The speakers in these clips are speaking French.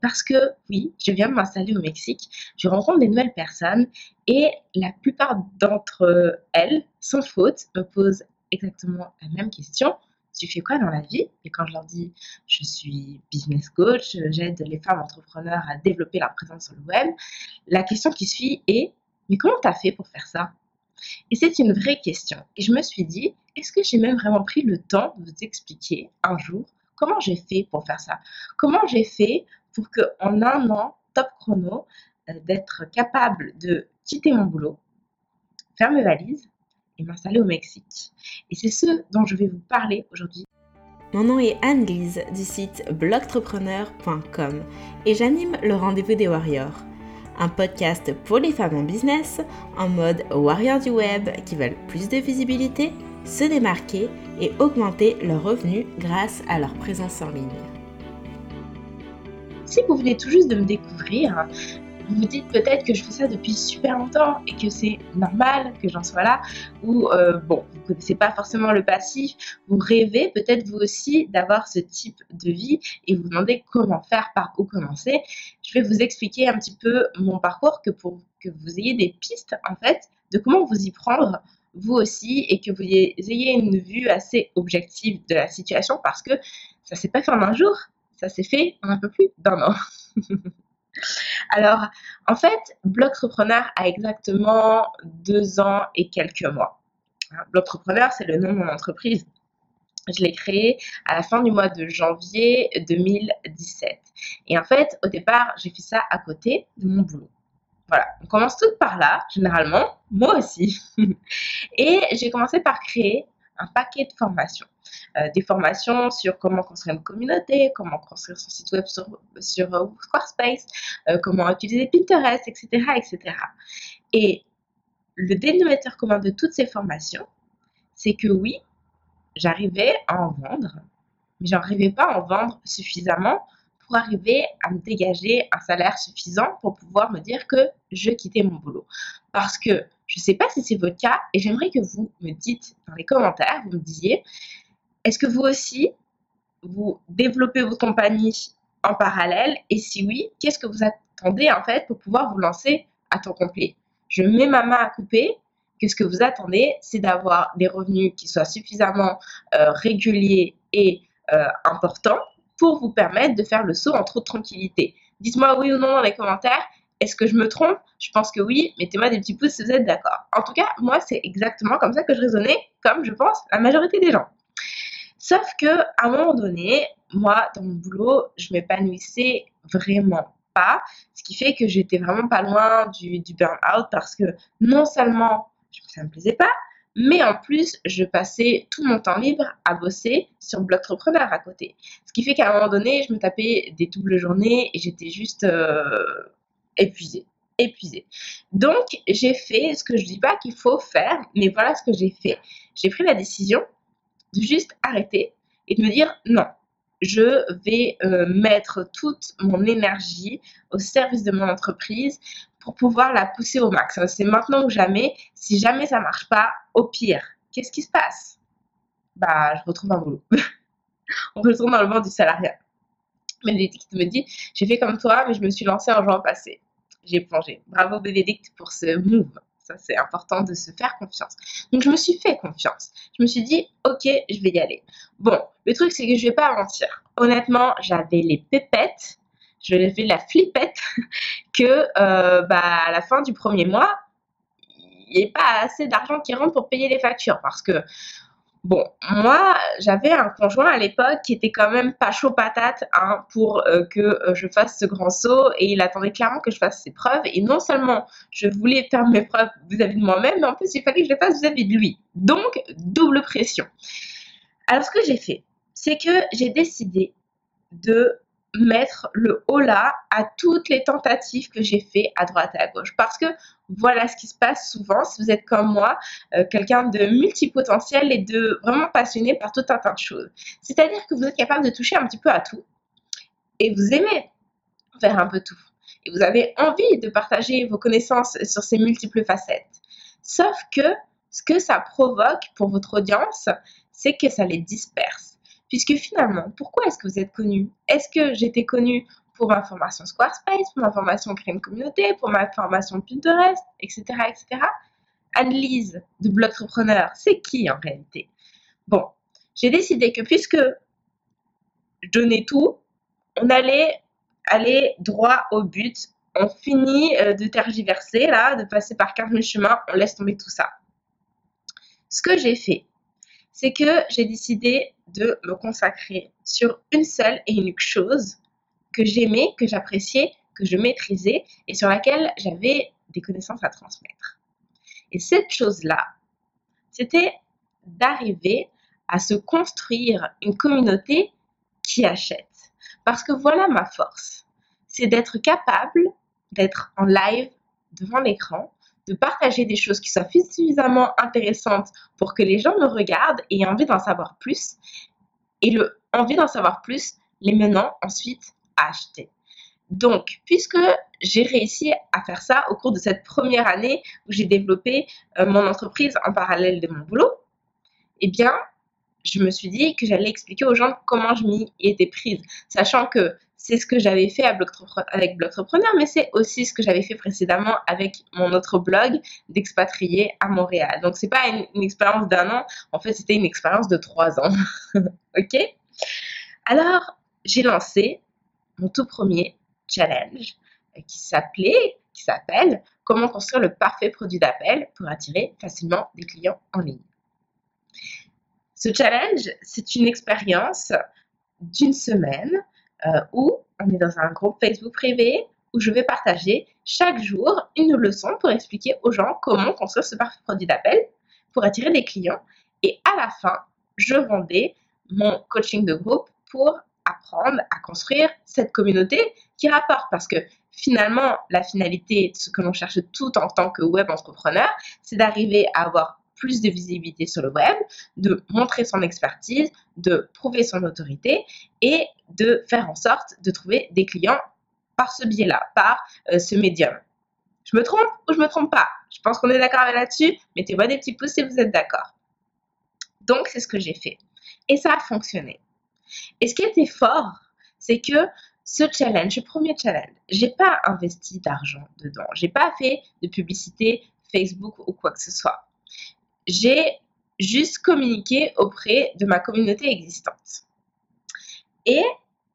parce que oui, je viens de m'installer au Mexique, je rencontre des nouvelles personnes et la plupart d'entre elles, sans faute, me posent exactement la même question. Tu fais quoi dans la vie? Et quand je leur dis je suis business coach, j'aide les femmes entrepreneurs à développer leur présence sur le web, la question qui suit est mais comment tu as fait pour faire ça? Et c'est une vraie question. Et je me suis dit est-ce que j'ai même vraiment pris le temps de vous expliquer un jour comment j'ai fait pour faire ça? Comment j'ai fait pour que en un an, top chrono, euh, d'être capable de quitter mon boulot, faire mes valises et m'installer au Mexique. Et c'est ce dont je vais vous parler aujourd'hui. Mon nom est Anne-Lise du site blogtrepreneur.com et j'anime le rendez-vous des warriors, un podcast pour les femmes en business en mode warrior du web qui veulent plus de visibilité, se démarquer et augmenter leurs revenus grâce à leur présence en ligne. Si vous venez tout juste de me découvrir, vous vous dites peut-être que je fais ça depuis super longtemps et que c'est normal que j'en sois là, ou euh, bon, vous ne connaissez pas forcément le passif, vous rêvez peut-être vous aussi d'avoir ce type de vie et vous demandez comment faire, par où commencer. Je vais vous expliquer un petit peu mon parcours que pour que vous ayez des pistes en fait de comment vous y prendre vous aussi et que vous ayez une vue assez objective de la situation parce que ça s'est pas fait en un jour, ça s'est fait en un peu plus d'un an. Alors, en fait, Blogtrepreneur a exactement deux ans et quelques mois. Blogtrepreneur, c'est le nom de mon entreprise. Je l'ai créé à la fin du mois de janvier 2017. Et en fait, au départ, j'ai fait ça à côté de mon boulot. Voilà, on commence tout par là, généralement, moi aussi. et j'ai commencé par créer un paquet de formations. Euh, des formations sur comment construire une communauté, comment construire son site web sur, sur euh, Squarespace, euh, comment utiliser Pinterest, etc., etc. Et le dénominateur commun de toutes ces formations, c'est que oui, j'arrivais à en vendre, mais j'arrivais pas à en vendre suffisamment pour arriver à me dégager un salaire suffisant pour pouvoir me dire que je quittais mon boulot. Parce que je ne sais pas si c'est votre cas et j'aimerais que vous me dites dans les commentaires, vous me disiez, est-ce que vous aussi, vous développez votre compagnie en parallèle? Et si oui, qu'est-ce que vous attendez en fait pour pouvoir vous lancer à temps complet? Je mets ma main à couper que ce que vous attendez, c'est d'avoir des revenus qui soient suffisamment euh, réguliers et euh, importants pour vous permettre de faire le saut en trop de tranquillité. Dites-moi oui ou non dans les commentaires. Est-ce que je me trompe? Je pense que oui. Mettez-moi des petits pouces si vous êtes d'accord. En tout cas, moi, c'est exactement comme ça que je raisonnais, comme je pense la majorité des gens. Sauf que à un moment donné, moi, dans mon boulot, je m'épanouissais vraiment pas, ce qui fait que j'étais vraiment pas loin du, du burn-out parce que non seulement ça me plaisait pas, mais en plus, je passais tout mon temps libre à bosser sur Blogtrepreneur à côté. Ce qui fait qu'à un moment donné, je me tapais des doubles journées et j'étais juste euh, épuisée. Épuisée. Donc, j'ai fait ce que je dis pas qu'il faut faire, mais voilà ce que j'ai fait. J'ai pris la décision de juste arrêter et de me dire non, je vais euh, mettre toute mon énergie au service de mon entreprise pour pouvoir la pousser au max. C'est maintenant ou jamais. Si jamais ça marche pas, au pire, qu'est-ce qui se passe? Bah, je retrouve un boulot. On retourne dans le monde du salariat. Bénédicte me dit, j'ai fait comme toi, mais je me suis lancée en juin passé. J'ai plongé. Bravo Bénédicte pour ce move. Ça, c'est important de se faire confiance. Donc, je me suis fait confiance. Je me suis dit, ok, je vais y aller. Bon, le truc, c'est que je vais pas mentir. Honnêtement, j'avais les pépettes je fait la flippette que euh, bah, à la fin du premier mois, il n'y ait pas assez d'argent qui rentre pour payer les factures. Parce que, bon, moi, j'avais un conjoint à l'époque qui était quand même pas chaud patate hein, pour euh, que euh, je fasse ce grand saut et il attendait clairement que je fasse ses preuves. Et non seulement je voulais faire mes preuves vis-à-vis de moi-même, mais en plus, il fallait que je les fasse vis-à-vis de lui. Donc, double pression. Alors, ce que j'ai fait, c'est que j'ai décidé de mettre le haut là à toutes les tentatives que j'ai fait à droite et à gauche. Parce que voilà ce qui se passe souvent si vous êtes comme moi, euh, quelqu'un de multipotentiel et de vraiment passionné par tout un tas de choses. C'est-à-dire que vous êtes capable de toucher un petit peu à tout et vous aimez faire un peu tout. Et vous avez envie de partager vos connaissances sur ces multiples facettes. Sauf que ce que ça provoque pour votre audience, c'est que ça les disperse Puisque finalement, pourquoi est-ce que vous êtes connu? Est-ce que j'étais connue pour ma formation Squarespace, pour ma formation Créer une communauté, pour ma formation Pinterest, etc. etc. Annelise de Blogtrepreneur, c'est qui en réalité? Bon, j'ai décidé que puisque je donnais tout, on allait aller droit au but. On finit euh, de tergiverser, là, de passer par 15 000 chemins, on laisse tomber tout ça. Ce que j'ai fait, c'est que j'ai décidé de me consacrer sur une seule et unique chose que j'aimais, que j'appréciais, que je maîtrisais et sur laquelle j'avais des connaissances à transmettre. Et cette chose-là, c'était d'arriver à se construire une communauté qui achète. Parce que voilà ma force, c'est d'être capable d'être en live devant l'écran, de partager des choses qui soient suffisamment intéressantes pour que les gens me regardent et aient envie d'en savoir plus. Et le envie d'en savoir plus les menant ensuite à acheter. Donc, puisque j'ai réussi à faire ça au cours de cette première année où j'ai développé euh, mon entreprise en parallèle de mon boulot, eh bien, je me suis dit que j'allais expliquer aux gens comment je m'y étais prise, sachant que c'est ce que j'avais fait avec Blogtrepreneur, mais c'est aussi ce que j'avais fait précédemment avec mon autre blog d'expatrié à Montréal. Donc c'est pas une, expérience d'un an, en fait c'était une expérience de trois ans. ok? Alors j'ai lancé mon tout premier challenge euh, qui s'appelait, qui s'appelle Comment construire le parfait produit d'appel pour attirer facilement des clients en ligne. Ce challenge, c'est une expérience d'une semaine euh, où on est dans un groupe Facebook privé où je vais partager chaque jour une leçon pour expliquer aux gens comment construire ce parfait produit d'appel pour attirer des clients. Et à la fin, je vendais mon coaching de groupe pour apprendre à construire cette communauté qui rapporte parce que finalement, la finalité de ce que l'on cherche tout en tant que web entrepreneur, c'est d'arriver à avoir plus de visibilité sur le web, de montrer son expertise, de prouver son autorité et de faire en sorte de trouver des clients par ce biais-là, par euh, ce médium. Je me trompe ou je me trompe pas? Je pense qu'on est d'accord là-dessus. Mettez-moi des petits pouces si vous êtes d'accord. Donc, c'est ce que j'ai fait. Et ça a fonctionné. Et ce qui était fort, c'est que ce challenge, ce premier challenge, j'ai pas investi d'argent dedans. J'ai pas fait de publicité Facebook ou quoi que ce soit j'ai juste communiqué auprès de ma communauté existante. Et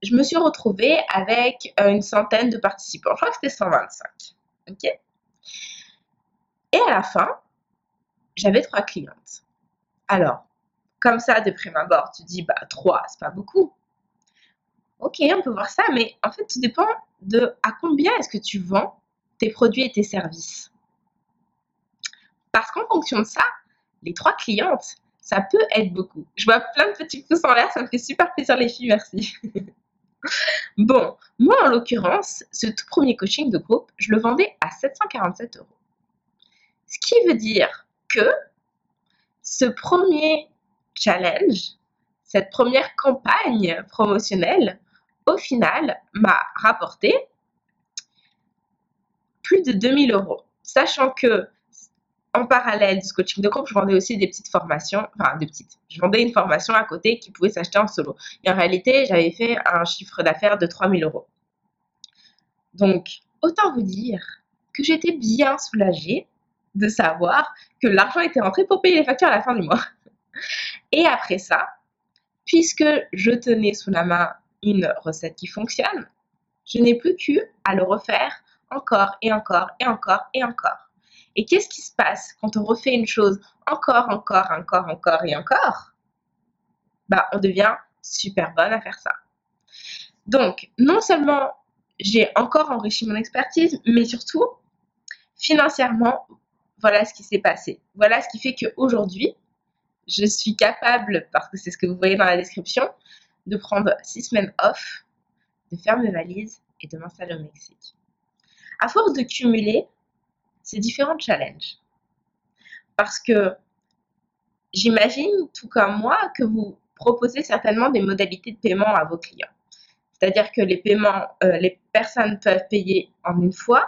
je me suis retrouvée avec euh, une centaine de participants. Je crois que c'était 125. OK? Et à la fin, j'avais trois clientes. Alors, comme ça, de prime abord, tu dis, bah, trois, c'est pas beaucoup. Ok, on peut voir ça, mais en fait, tout dépend de à combien est-ce que tu vends tes produits et tes services. Parce qu'en fonction de ça, les trois clientes, ça peut être beaucoup. Je vois plein de petits pouces en l'air, ça me fait super plaisir les filles, merci. bon, moi en l'occurrence, ce tout premier coaching de groupe, je le vendais à 747 euros. Ce qui veut dire que ce premier challenge, cette première campagne promotionnelle, au final, m'a rapporté plus de 2000 euros. Sachant que en parallèle du coaching de groupe, je vendais aussi des petites formations, enfin des petites. Je vendais une formation à côté qui pouvait s'acheter en solo. Et en réalité, j'avais fait un chiffre d'affaires de 3000 euros. Donc, autant vous dire que j'étais bien soulagée de savoir que l'argent était rentré pour payer les factures à la fin du mois. Et après ça, puisque je tenais sous la main une recette qui fonctionne, je n'ai plus qu'à le refaire encore et encore et encore et encore. Et qu'est-ce qui se passe quand on refait une chose encore, encore, encore, encore et encore? Bah, on devient super bonne à faire ça. Donc, non seulement j'ai encore enrichi mon expertise, mais surtout, financièrement, voilà ce qui s'est passé. Voilà ce qui fait qu'aujourd'hui, je suis capable, parce que c'est ce que vous voyez dans la description, de prendre six semaines off, de faire mes valises et de m'installer au Mexique. À force de cumuler, ces différents challenges. Parce que j'imagine, tout comme moi, que vous proposez certainement des modalités de paiement à vos clients. C'est-à-dire que les paiements, euh, les personnes peuvent payer en une fois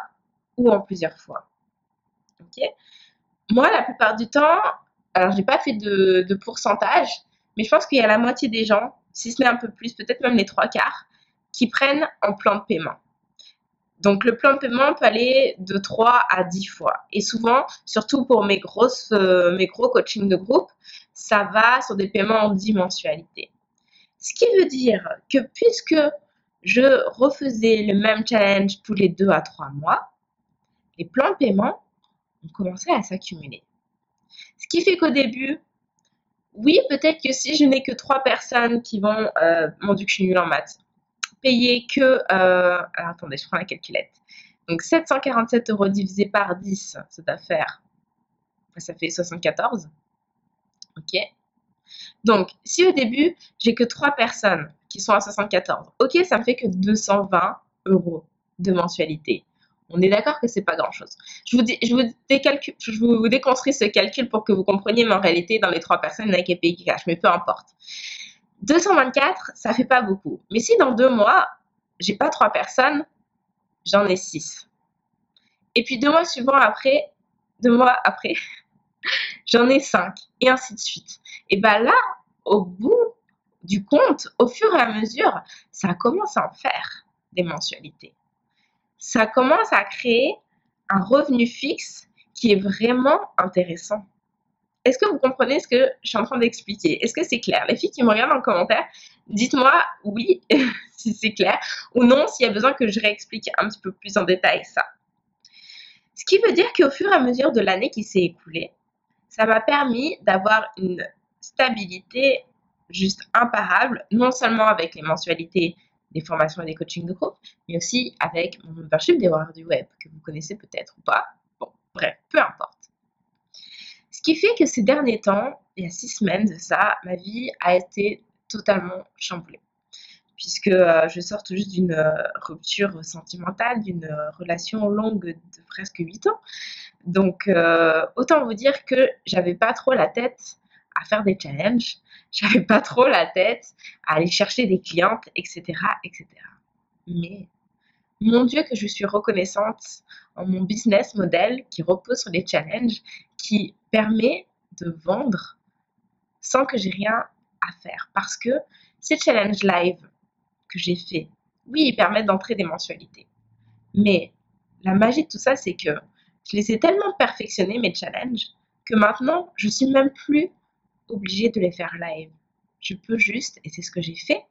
ou en plusieurs fois. Moi, la plupart du temps, alors j'ai pas fait de, de pourcentage, mais je pense qu'il y a la moitié des gens, si ce n'est un peu plus, peut-être même les trois quarts, qui prennent en plan de paiement. Donc le plan de paiement peut aller de 3 à 10 fois. Et souvent, surtout pour mes, grosses, euh, mes gros coachings de groupe, ça va sur des paiements en 10 mensualités. Ce qui veut dire que puisque je refaisais le même challenge tous les 2 à 3 mois, les plans de paiement ont commencé à s'accumuler. Ce qui fait qu'au début, oui, peut-être que si je n'ai que 3 personnes qui vont, euh, mon nulle en maths, payer que, euh, alors attendez, je prends la calculette. Donc 747 euros divisé par 10, cette affaire, ça fait 74. Ok. Donc, si au début, j'ai que 3 personnes qui sont à 74, ok, ça me fait que 220 euros de mensualité. On est d'accord que c'est pas grand chose. Je vous, je, vous déconstruis ce calcul pour que vous compreniez, mais en réalité, dans les 3 personnes, il n'y a qu'à payer cash, mais peu importe. 224, ça fait pas beaucoup. Mais si dans deux mois, j'ai pas trois personnes, j'en ai six. Et puis deux mois suivants après, deux mois après, j'en ai cinq. Et ainsi de suite. Et bien là, au bout du compte, au fur et à mesure, ça commence à en faire des mensualités. Ça commence à créer un revenu fixe qui est vraiment intéressant. Est-ce que vous comprenez ce que je suis en train d'expliquer? Est-ce que c'est clair? Les filles qui me regardent en commentaire, dites-moi oui si c'est clair ou non s'il y a besoin que je réexplique un petit peu plus en détail ça. Ce qui veut dire qu'au fur et à mesure de l'année qui s'est écoulée, ça m'a permis d'avoir une stabilité juste imparable, non seulement avec les mensualités des formations et des coachings de groupe, mais aussi avec mon membership des Warriors du Web, que vous connaissez peut-être ou pas. Bon, bref, peu importe. Qui fait que ces derniers temps, il y a six semaines de ça, ma vie a été totalement chamboulée. Puisque euh, je sors tout juste d'une euh, rupture sentimentale, d'une euh, relation longue de presque huit ans. Donc, autant vous dire que j'avais pas trop la tête à faire des challenges, j'avais pas trop la tête à aller chercher des clientes, etc., etc. Mais mon Dieu que je suis reconnaissante en mon business model qui repose sur les challenges, qui permet de vendre sans que j'ai rien à faire. Parce que ces challenges live que j'ai fait, oui, ils permettent d'entrer des mensualités. Mais la magie de tout ça, c'est que je les ai tellement perfectionnés, mes challenges, que maintenant, je suis même plus obligée de les faire live. Je peux juste, et c'est ce que j'ai fait,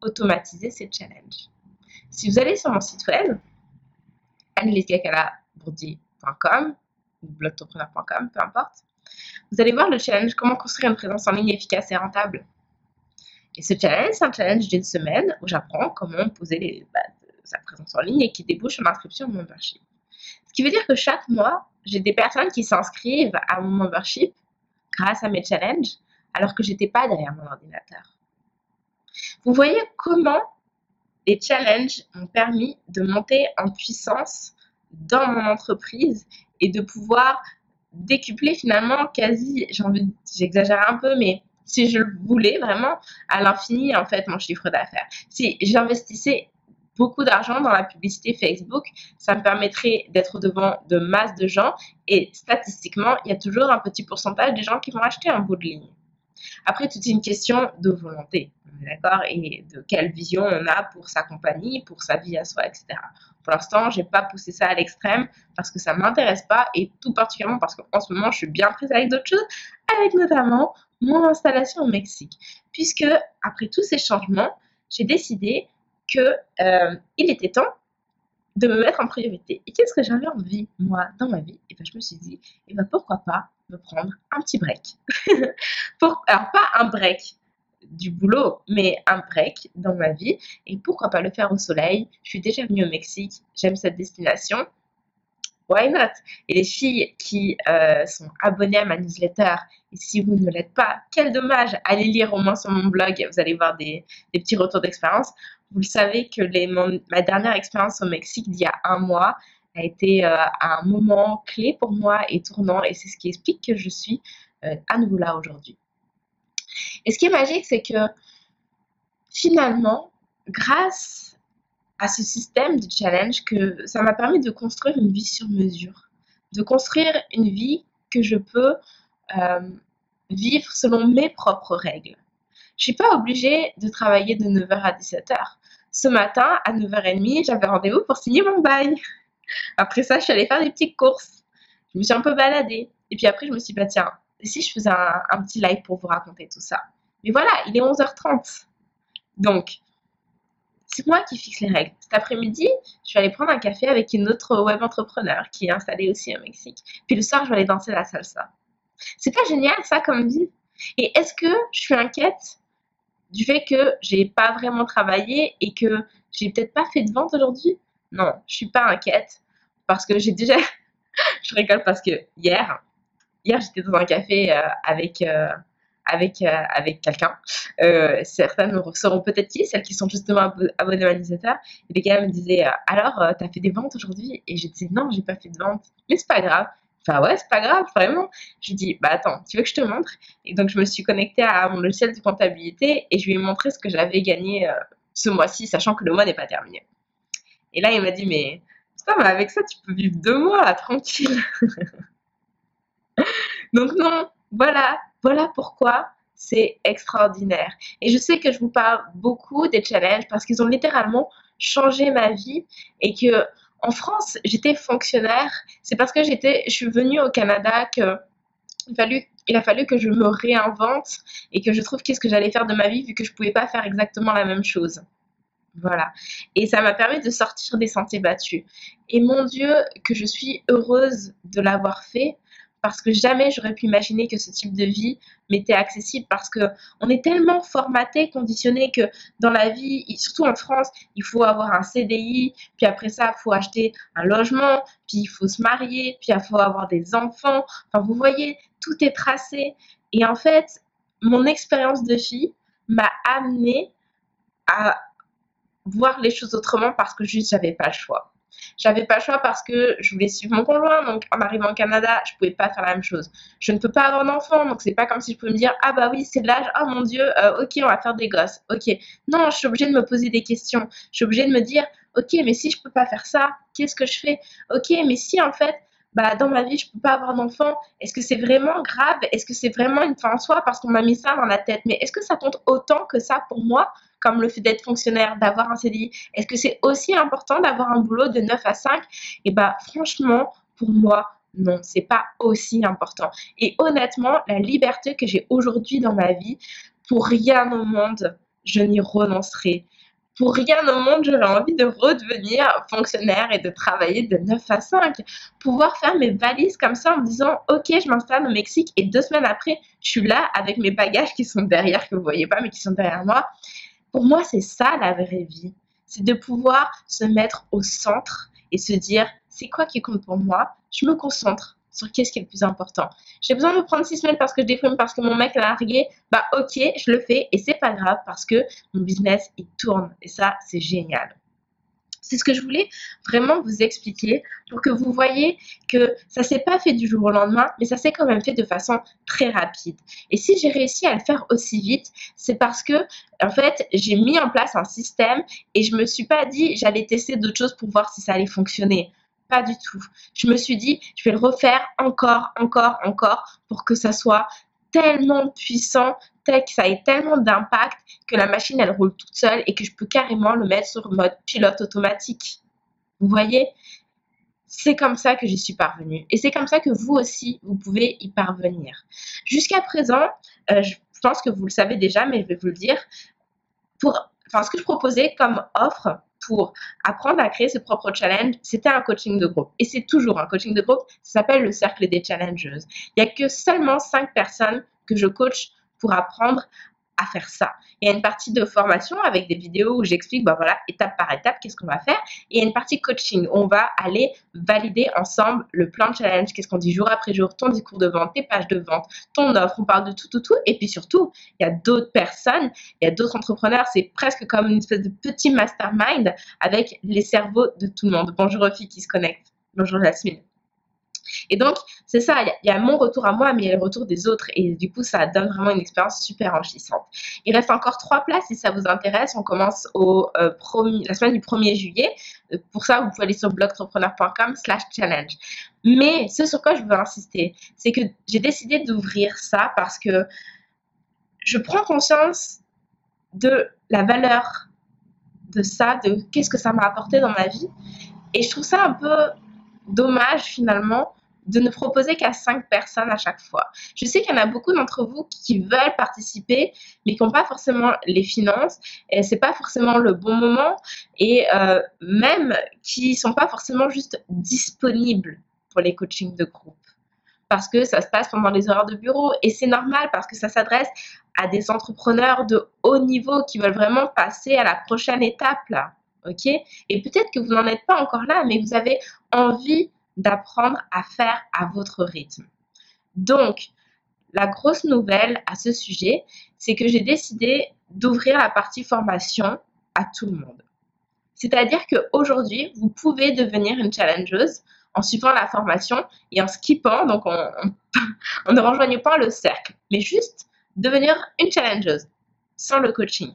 automatiser ces challenges. Si vous allez sur mon site web, anneliesgakala.com ou blogtopreneur.com, peu importe, vous allez voir le challenge Comment construire une présence en ligne efficace et rentable. Et ce challenge, c'est un challenge d'une semaine où j'apprends comment poser bah, sa présence en ligne et qui débouche en inscription au membership. Ce qui veut dire que chaque mois, j'ai des personnes qui s'inscrivent à mon membership grâce à mes challenges alors que j'étais pas derrière mon ordinateur. Vous voyez comment les challenges m'ont permis de monter en puissance dans mon entreprise et de pouvoir décupler finalement quasi, j'exagère un peu, mais si je le voulais vraiment, à l'infini en fait mon chiffre d'affaires. Si j'investissais beaucoup d'argent dans la publicité Facebook, ça me permettrait d'être devant de masse de gens et statistiquement, il y a toujours un petit pourcentage des gens qui vont acheter un bout de ligne. Après, tout une question de volonté, d'accord, et de quelle vision on a pour sa compagnie, pour sa vie à soi, etc. Pour l'instant, j'ai pas poussé ça à l'extrême parce que ça m'intéresse pas et tout particulièrement parce qu'en ce moment, je suis bien prise avec d'autres choses, avec notamment mon installation au Mexique. Puisque après tous ces changements, j'ai décidé que euh, il était temps de me mettre en priorité. Et qu'est-ce que j'avais envie, moi, dans ma vie? Et bien, je me suis dit, et ben, pourquoi pas me prendre un petit break. Alors, pas un break du boulot, mais un break dans ma vie. Et pourquoi pas le faire au soleil? Je suis déjà venue au Mexique, j'aime cette destination. Why not? Et les filles qui euh, sont abonnées à ma newsletter, et si vous ne l'êtes pas, quel dommage Allez lire au moins sur mon blog, vous allez voir des, petits retours d'expérience. Vous le savez que ma dernière expérience au Mexique d'il y a un mois, a été euh, un moment clé pour moi et tournant et c'est ce qui explique que je suis euh, à nouveau là aujourd'hui. Et ce qui est magique, c'est que finalement, grâce à ce système de challenge, que ça m'a permis de construire une vie sur mesure, de construire une vie que je peux euh, vivre selon mes propres règles. Je ne suis pas obligée de travailler de 9h à 17h. ce matin, à 9h30, j'avais rendez-vous pour signer mon bail. Après ça, je suis allée faire des petites courses. Je me suis un peu baladée. Et puis après, je me suis dit, bah tiens, si je faisais un, petit live pour vous raconter tout ça? Mais voilà, il est 11h30. Donc, c'est moi qui fixe les règles. Cet après-midi, je vais aller prendre un café avec une autre web entrepreneur qui est installée aussi au Mexique. Puis le soir, je vais aller danser la salsa. C'est pas génial ça comme vie? Et est-ce que je suis inquiète du fait que j'ai pas vraiment travaillé et que j'ai peut-être pas fait de vente aujourd'hui? Non, je suis pas inquiète parce que j'ai déjà. je rigole parce que hier, hier j'étais dans un café euh, avec. Euh, avec, euh, avec quelqu'un. certaines seront peut-être qui, celles qui sont justement abonnées à. Et les gars me disaient Alors, tu as fait des ventes aujourd'hui? Et je disais Non, j'ai pas fait de vente. Mais c'est pas grave. Enfin ouais, c'est pas grave, vraiment. Je dis, bah attends, tu veux que je te montre? Et donc je me suis connectée à mon logiciel de comptabilité et je lui ai montré ce que j'avais gagné ce mois-ci, sachant que le mois n'est pas terminé. Et là, il m'a dit, mais avec ça, tu peux vivre deux mois tranquille. donc non, voilà, voilà pourquoi c'est extraordinaire. Et je sais que je vous parle beaucoup des challenges parce qu'ils ont littéralement changé ma vie et que en France, j'étais fonctionnaire. C'est parce que j'étais, je suis venue au Canada que il, a fallu que je me réinvente et que je trouve qu'est-ce que j'allais faire de ma vie vu que je ne pouvais pas faire exactement la même chose. Voilà. Et ça m'a permis de sortir des sentiers battus. Et mon Dieu, que je suis heureuse de l'avoir fait parce que jamais j'aurais pu imaginer que ce type de vie m'était accessible parce que on est tellement formaté, conditionné que dans la vie, surtout en France, il faut avoir un CDI, puis après ça, il faut acheter un logement, puis il faut se marier, puis il faut avoir des enfants. Enfin, vous voyez, tout est tracé. Et en fait, mon expérience de fille m'a amené à voir les choses autrement parce que juste j'avais pas le choix. J'avais pas le choix parce que je voulais suivre mon conjoint. Donc, en arrivant au Canada, je pouvais pas faire la même chose. Je ne peux pas avoir d'enfant. Donc, c'est pas comme si je pouvais me dire, ah bah oui, c'est l'âge. Oh mon Dieu, euh, ok, on va faire des gosses. Ok. Non, je suis obligée de me poser des questions. Je suis obligée de me dire, ok, mais si je peux pas faire ça, qu'est-ce que je fais? Ok, mais si en fait, bah, dans ma vie, je peux pas avoir d'enfant. Est-ce que c'est vraiment grave? Est-ce que c'est vraiment une fin en soi? Parce qu'on m'a mis ça dans la tête Mais est-ce que ça compte autant que ça pour moi? Comme le fait d'être fonctionnaire, d'avoir un CDI Est-ce que c'est aussi important d'avoir un boulot de 9 à 5 Et bah franchement, pour moi, non, c'est pas aussi important. Et honnêtement, la liberté que j'ai aujourd'hui dans ma vie, pour rien au monde, je n'y renoncerai pour rien au monde, j'aurais envie de redevenir fonctionnaire et de travailler de 9 à 5. Pouvoir faire mes valises comme ça en me disant, OK, je m'installe au Mexique et deux semaines après, je suis là avec mes bagages qui sont derrière, que vous voyez pas, mais qui sont derrière moi. Pour moi, c'est ça la vraie vie. C'est de pouvoir se mettre au centre et se dire, c'est quoi qui compte pour moi? Je me concentre sur qu'est-ce qui est le plus important. J'ai besoin de prendre six semaines parce que je déprime, parce que mon mec l'a largué. Bah ok, je le fais et c'est pas grave parce que mon business il tourne et ça c'est génial. C'est ce que je voulais vraiment vous expliquer pour que vous voyez que ça s'est pas fait du jour au lendemain, mais ça s'est quand même fait de façon très rapide. Et si j'ai réussi à le faire aussi vite, c'est parce que en fait, j'ai mis en place un système et je me suis pas dit j'allais tester d'autres choses pour voir si ça allait fonctionner. Pas du tout. Je me suis dit, je vais le refaire encore, encore, encore pour que ça soit tellement puissant, que ça ait tellement d'impact que la machine, elle roule toute seule et que je peux carrément le mettre sur mode pilote automatique. Vous voyez? C'est comme ça que j'y suis parvenue. Et c'est comme ça que vous aussi, vous pouvez y parvenir. Jusqu'à présent, euh, je pense que vous le savez déjà, mais je vais vous le dire. Pour, enfin, ce que je proposais comme offre, pour apprendre à créer ses propres challenges, c'était un coaching de groupe. Et c'est toujours un coaching de groupe. Ça s'appelle le cercle des challengers. Il n'y a que seulement cinq personnes que je coach pour apprendre à faire ça. Il y a une partie de formation avec des vidéos où j'explique, bah voilà, étape par étape, qu'est-ce qu'on va faire. Et il y a une partie coaching où on va aller valider ensemble le plan de challenge, qu'est-ce qu'on dit jour après jour, ton discours de vente, tes pages de vente, ton offre, on parle de tout, tout, tout. Et puis surtout, il y a d'autres personnes, il y a d'autres entrepreneurs, c'est presque comme une espèce de petit mastermind avec les cerveaux de tout le monde. Bonjour aux filles qui se connectent. Bonjour Jasmine. Et donc, c'est ça, il y, a mon retour à moi, mais il y a le retour des autres. Et du coup, ça donne vraiment une expérience super enrichissante. Il reste encore trois places si ça vous intéresse. On commence au, euh, la semaine du 1er juillet. Euh, pour ça, vous pouvez aller sur blogentrepreneur.com slash challenge. Mais ce sur quoi je veux insister, c'est que j'ai décidé d'ouvrir ça parce que je prends conscience de la valeur de ça, de qu'est-ce que ça m'a apporté dans ma vie. Et je trouve ça un peu dommage finalement de ne proposer qu'à cinq personnes à chaque fois. Je sais qu'il y en a beaucoup d'entre vous qui veulent participer, mais qui n'ont pas forcément les finances, et c'est pas forcément le bon moment, et euh, même qui sont pas forcément juste disponibles pour les coachings de groupe. Parce que ça se passe pendant les horaires de bureau, et c'est normal parce que ça s'adresse à des entrepreneurs de haut niveau qui veulent vraiment passer à la prochaine étape là. Et peut-être que vous n'en êtes pas encore là, mais vous avez envie d'apprendre à faire à votre rythme. Donc, la grosse nouvelle à ce sujet, c'est que j'ai décidé d'ouvrir la partie formation à tout le monde. C'est-à-dire qu'aujourd'hui, vous pouvez devenir une challengeuse en suivant la formation et en skippant, donc en, ne rejoignant pas le cercle, mais juste devenir une challengeuse sans le coaching.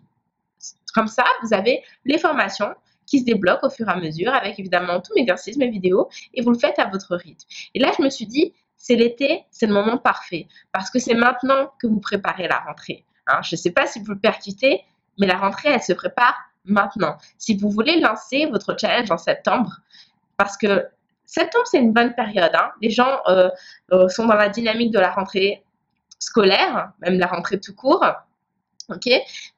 Comme ça, vous avez les formations qui se débloquent au fur et à mesure avec évidemment tous mes exercices, mes vidéos et vous le faites à votre rythme. Et là, je me suis dit, c'est l'été, c'est le moment parfait parce que c'est maintenant que vous préparez la rentrée. Hein, je ne sais pas si vous le percutez, mais la rentrée, elle se prépare maintenant. Si vous voulez lancer votre challenge en septembre, parce que septembre, c'est une bonne période. Hein. Les gens euh, euh, sont dans la dynamique de la rentrée scolaire, même la rentrée tout court. Ok,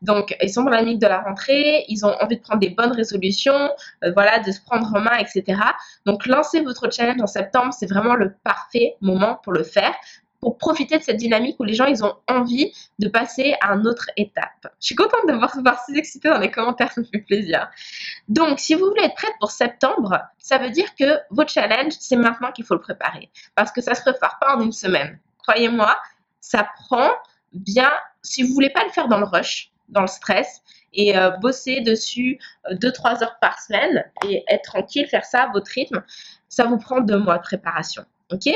donc ils sont dans la de la rentrée, ils ont envie de prendre des bonnes résolutions, euh, voilà, de se prendre en main, etc. Donc lancez votre challenge en septembre, c'est vraiment le parfait moment pour le faire, pour profiter de cette dynamique où les gens ils ont envie de passer à une autre étape. Je suis contente de voir, voir si excités dans les commentaires, ça me fait plaisir. Donc si vous voulez être prête pour septembre, ça veut dire que votre challenge c'est maintenant qu'il faut le préparer, parce que ça se prépare pas en une semaine. Croyez-moi, ça prend bien, si vous voulez pas le faire dans le rush, dans le stress, et euh, bosser dessus 2-3 euh, heures par semaine et être tranquille, faire ça à votre rythme, ça vous prend deux mois de préparation. Ok?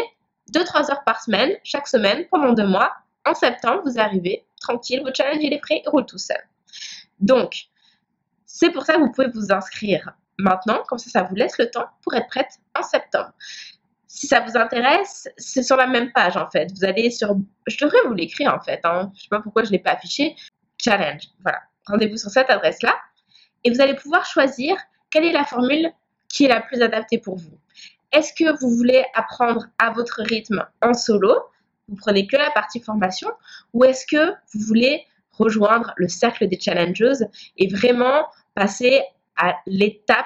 2-3 heures par semaine, chaque semaine, pendant deux mois. En septembre, vous arrivez tranquille, votre challenge il est prêt, il roule tout seul. Donc, c'est pour ça que vous pouvez vous inscrire maintenant, comme ça, ça vous laisse le temps pour être prête en septembre. Si ça vous intéresse, c'est sur la même page en fait. Vous allez sur. Je devrais vous l'écrire en fait. Hein. Je ne sais pas pourquoi je ne l'ai pas affiché. Challenge. Voilà. Rendez-vous sur cette adresse-là. Et vous allez pouvoir choisir quelle est la formule qui est la plus adaptée pour vous. Est-ce que vous voulez apprendre à votre rythme en solo? Vous prenez que la partie formation Ou est-ce que vous voulez rejoindre le cercle des challengeuses et vraiment passer à l'étape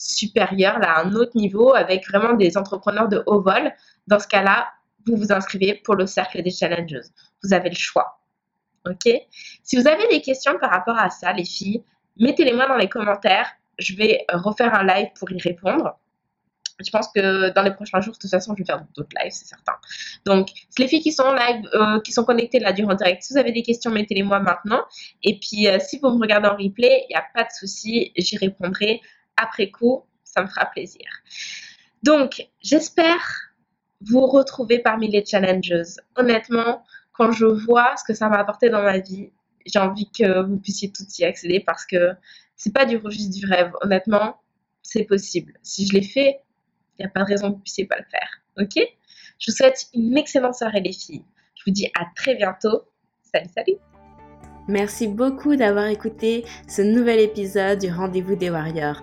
supérieur, là, à un autre niveau, avec vraiment des entrepreneurs de haut vol, dans ce cas-là, vous vous inscrivez pour le cercle des challengers. Vous avez le choix. OK? Si vous avez des questions par rapport à ça, les filles, mettez-les moi dans les commentaires. Je vais refaire un live pour y répondre. Je pense que dans les prochains jours, de toute façon, je vais faire d'autres lives, c'est certain. Donc, les filles qui sont live, euh, qui sont connectées là durant direct, si vous avez des questions, mettez-les moi maintenant. Et puis, euh, si vous me regardez en replay, il n'y a pas de souci, j'y répondrai après coup, ça me fera plaisir. Donc, j'espère vous retrouver parmi les challengers. Honnêtement, quand je vois ce que ça m'a apporté dans ma vie, j'ai envie que vous puissiez toutes y accéder parce que c'est pas du registre du rêve. Honnêtement, c'est possible. Si je l'ai fait, il n'y a pas de raison que vous puissiez pas le faire. Ok? Je vous souhaite une excellente soirée les filles. Je vous dis à très bientôt. Salut, salut Merci beaucoup d'avoir écouté ce nouvel épisode du Rendez-vous des Warriors.